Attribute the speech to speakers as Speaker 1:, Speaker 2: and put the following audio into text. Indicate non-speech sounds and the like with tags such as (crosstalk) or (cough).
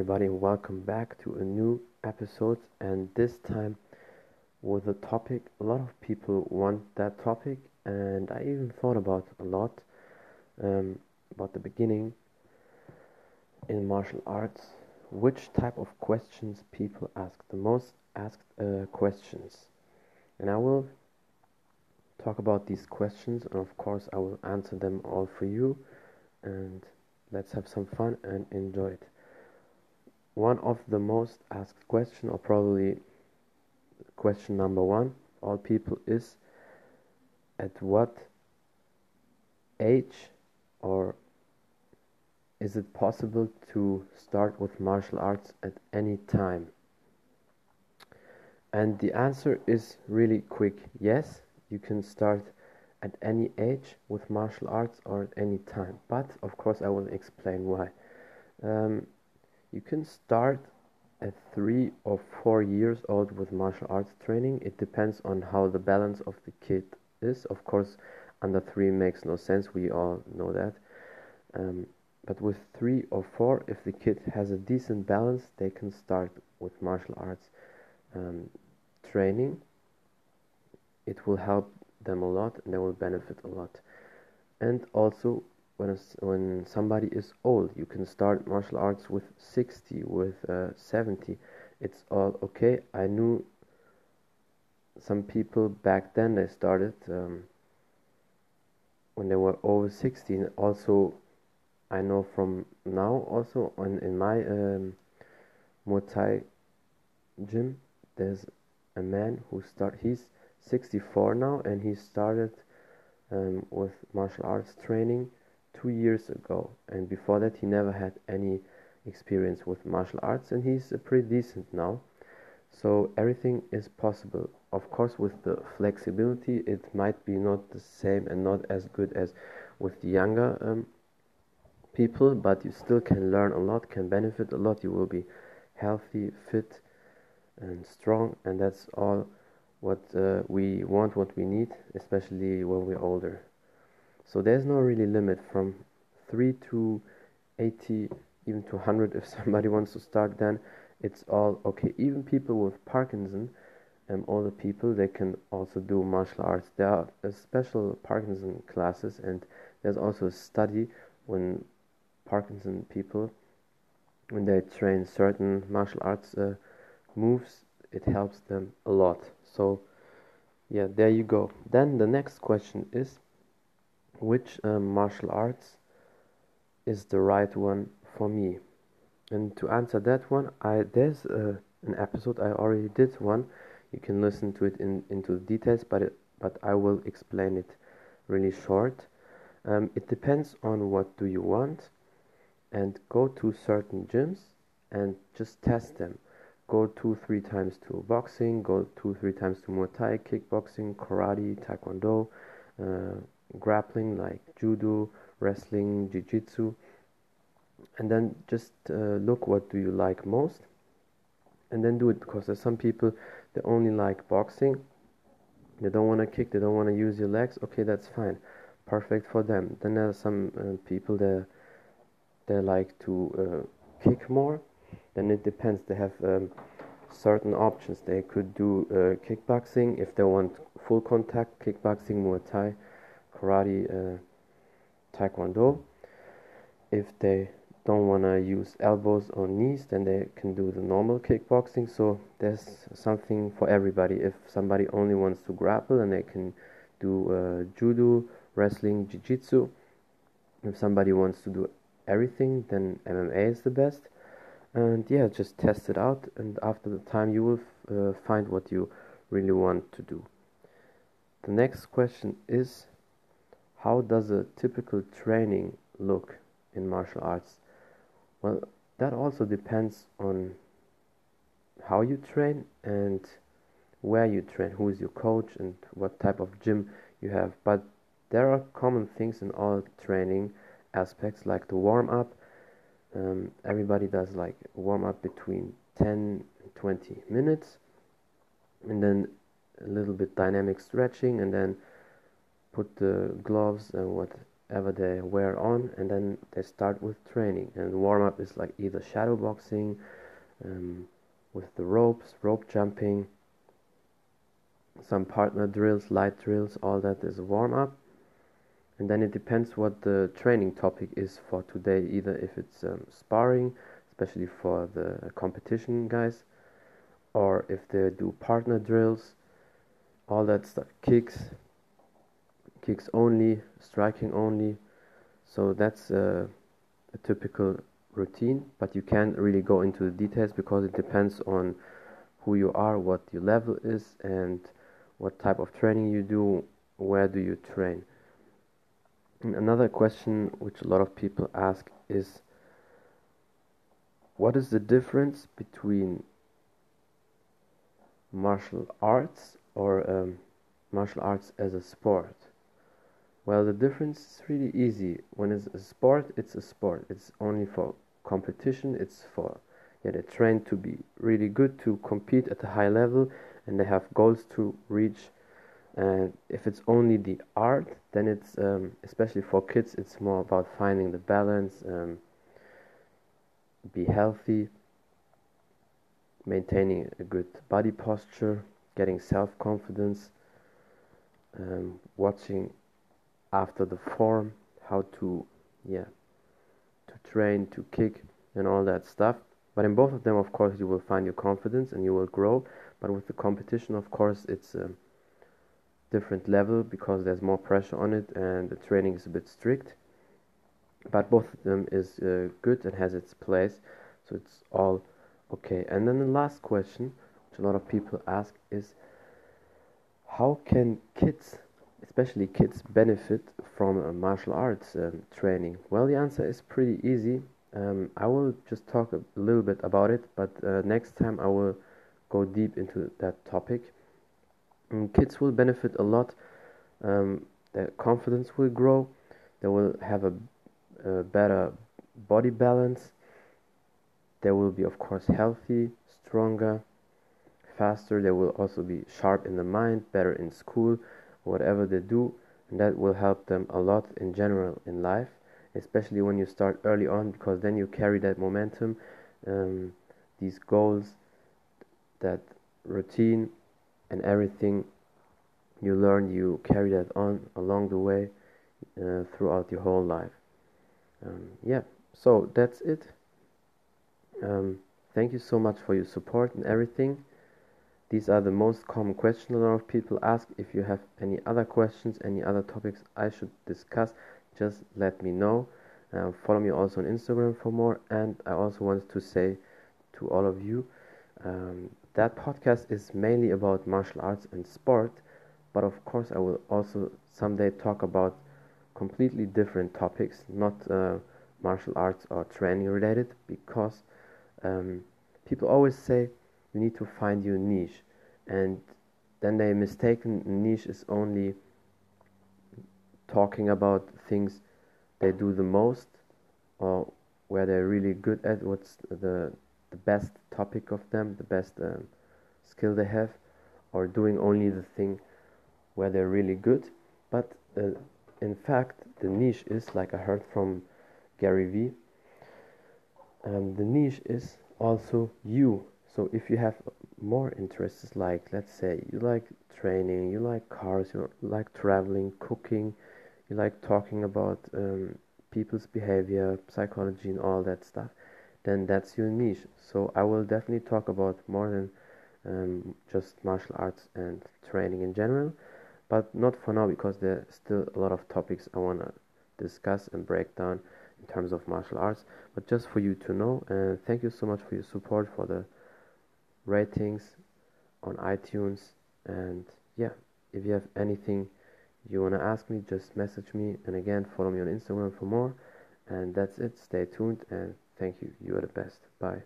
Speaker 1: everybody, welcome back to a new episode. And this time with a topic, a lot of people want that topic, and I even thought about a lot um, about the beginning in martial arts. Which type of questions people ask the most asked uh, questions, and I will talk about these questions, and of course, I will answer them all for you. And let's have some fun and enjoy it one of the most asked question or probably question number one all people is at what age or is it possible to start with martial arts at any time? And the answer is really quick yes you can start at any age with martial arts or at any time. But of course i will explain why. Um, you can start at three or four years old with martial arts training. It depends on how the balance of the kid is. Of course, under three makes no sense. We all know that. Um, but with three or four, if the kid has a decent balance, they can start with martial arts um, training. It will help them a lot and they will benefit a lot. And also, when when somebody is old you can start martial arts with 60 with uh, 70 it's all okay. I knew some people back then they started um, when they were over 60 also i know from now also on in my um, muay thai gym there's a man who start he's 64 now and he started um, with martial arts training two years ago, and before that, he never had any experience with martial arts, and he's pretty decent now. So everything is possible. Of course, with the flexibility, it might be not the same and not as good as with the younger um, people, but you still can learn a lot, can benefit a lot. You will be healthy, fit, and strong, and that's all what uh, we want, what we need, especially when we're older. So there's no really limit from 3 to 80, even to 100 (laughs) if somebody wants to start then it's all okay. Even people with Parkinson and um, older people, they can also do martial arts. There are uh, special Parkinson classes and there's also a study when Parkinson people, when they train certain martial arts uh, moves, it helps them a lot. So yeah, there you go. Then the next question is which um, martial arts is the right one for me? And to answer that one i there's uh, an episode i already did one. You can listen to it in into the details but it, but i will explain it really short. Um, it depends on what do you want and go to certain gyms and just test them. Go two three times to boxing go two three times to muay thai kickboxing karate taekwondo uh, grappling like judo, wrestling, jiu-jitsu. And then just uh, look what do you like most. And then do it because there's some people they only like boxing. They don't want to kick they don't want to use your legs. Okay that's fine. Perfect for them. Then there are some uh, people that they like to uh, kick more. Then it depends. They have um, certain options. They could do uh, kickboxing. If they want full contact kickboxing muay thai karate, uh, taekwondo. If they don't want to use elbows or knees, then they can do the normal kickboxing. So there's something for everybody. If somebody only wants to grapple, then they can do uh, judo, wrestling, jiu-jitsu. If somebody wants to do everything, then MMA is the best. And yeah, just test it out, and after the time, you will uh, find what you really want to do. The next question is how does a typical training look in martial arts? Well, that also depends on how you train and where you train, who is your coach, and what type of gym you have. But there are common things in all training aspects, like the warm up. Um, everybody does like warm up between 10 and 20 minutes, and then a little bit dynamic stretching, and then put the gloves and whatever they wear on and then they start with training. And warm up is like either shadow boxing um, with the ropes rope jumping some partner drills light drills all that is warm up and then it depends what the training topic is for today either if it's um, sparring especially for the competition guys or if they do partner drills all that stuff kicks kicks only striking only so that's a, a typical routine but you can't really go into the details because it depends on who you are what your level is and what type of training you do where do you train and another question which a lot of people ask is what is the difference between martial arts or um, martial arts as a sport? Well, the difference is really easy. When it's a sport, it's a sport. It's only for competition. It's for yeah, they train to be really good to compete at a high level, and they have goals to reach and if it's only the art then it's um, especially for kids it's more about finding the balance um, be healthy maintaining a good body posture getting self-confidence um, watching after the form how to yeah to train to kick and all that stuff. But in both of them of course you will find your confidence and you will grow. But with the competition of course it's a different level because there's more pressure on it and the training is a bit strict. But both of them is uh, good and has its place. So it's all okay. And then the last question which a lot of people ask is how can kids especially kids benefit from a martial arts um, training well the answer is pretty easy um, I will just talk a little bit about it but uh, next time I will go deep into that topic and kids will benefit a lot. Um, their confidence will grow. They will have a, a better body balance. They will be, of course, healthy, stronger, faster. They will also be sharp in the mind, better in school, whatever they do. And that will help them a lot in general in life, especially when you start early on, because then you carry that momentum, um, these goals, that routine, and everything you learn you carry that on along the way uh, throughout your whole life um, yeah so that's it um, thank you so much for your support and everything these are the most common questions a lot of people ask. If you have any other questions any other topics i should discuss just let me know. Uh, follow me also on instagram for more. And i also want to say to all of you um, that podcast is mainly about martial arts and sport, but of course, I will also someday talk about completely different topics, not uh, martial arts or training related, because um, people always say you need to find your niche, and then they mistaken niche is only talking about things they do the most or where they're really good at what's the the best topic of them, the best um, skill they have, or doing only the thing where they're really good. But uh, in fact, the niche is, like I heard from Gary Vee, um, the niche is also you. So if you have more interests, like let's say you like training, you like cars, you like traveling, cooking, you like talking about um, people's behavior, psychology, and all that stuff, then that's your niche. So I will definitely talk about more than um, just martial arts and training in general, but not for now because there's still a lot of topics I want to discuss and break down in terms of martial arts. But just for you to know, and thank you so much for your support for the ratings on iTunes. And yeah, if you have anything you want to ask me, just message me. And again, follow me on Instagram for more. And that's it. Stay tuned and Thank you. You are the best. Bye.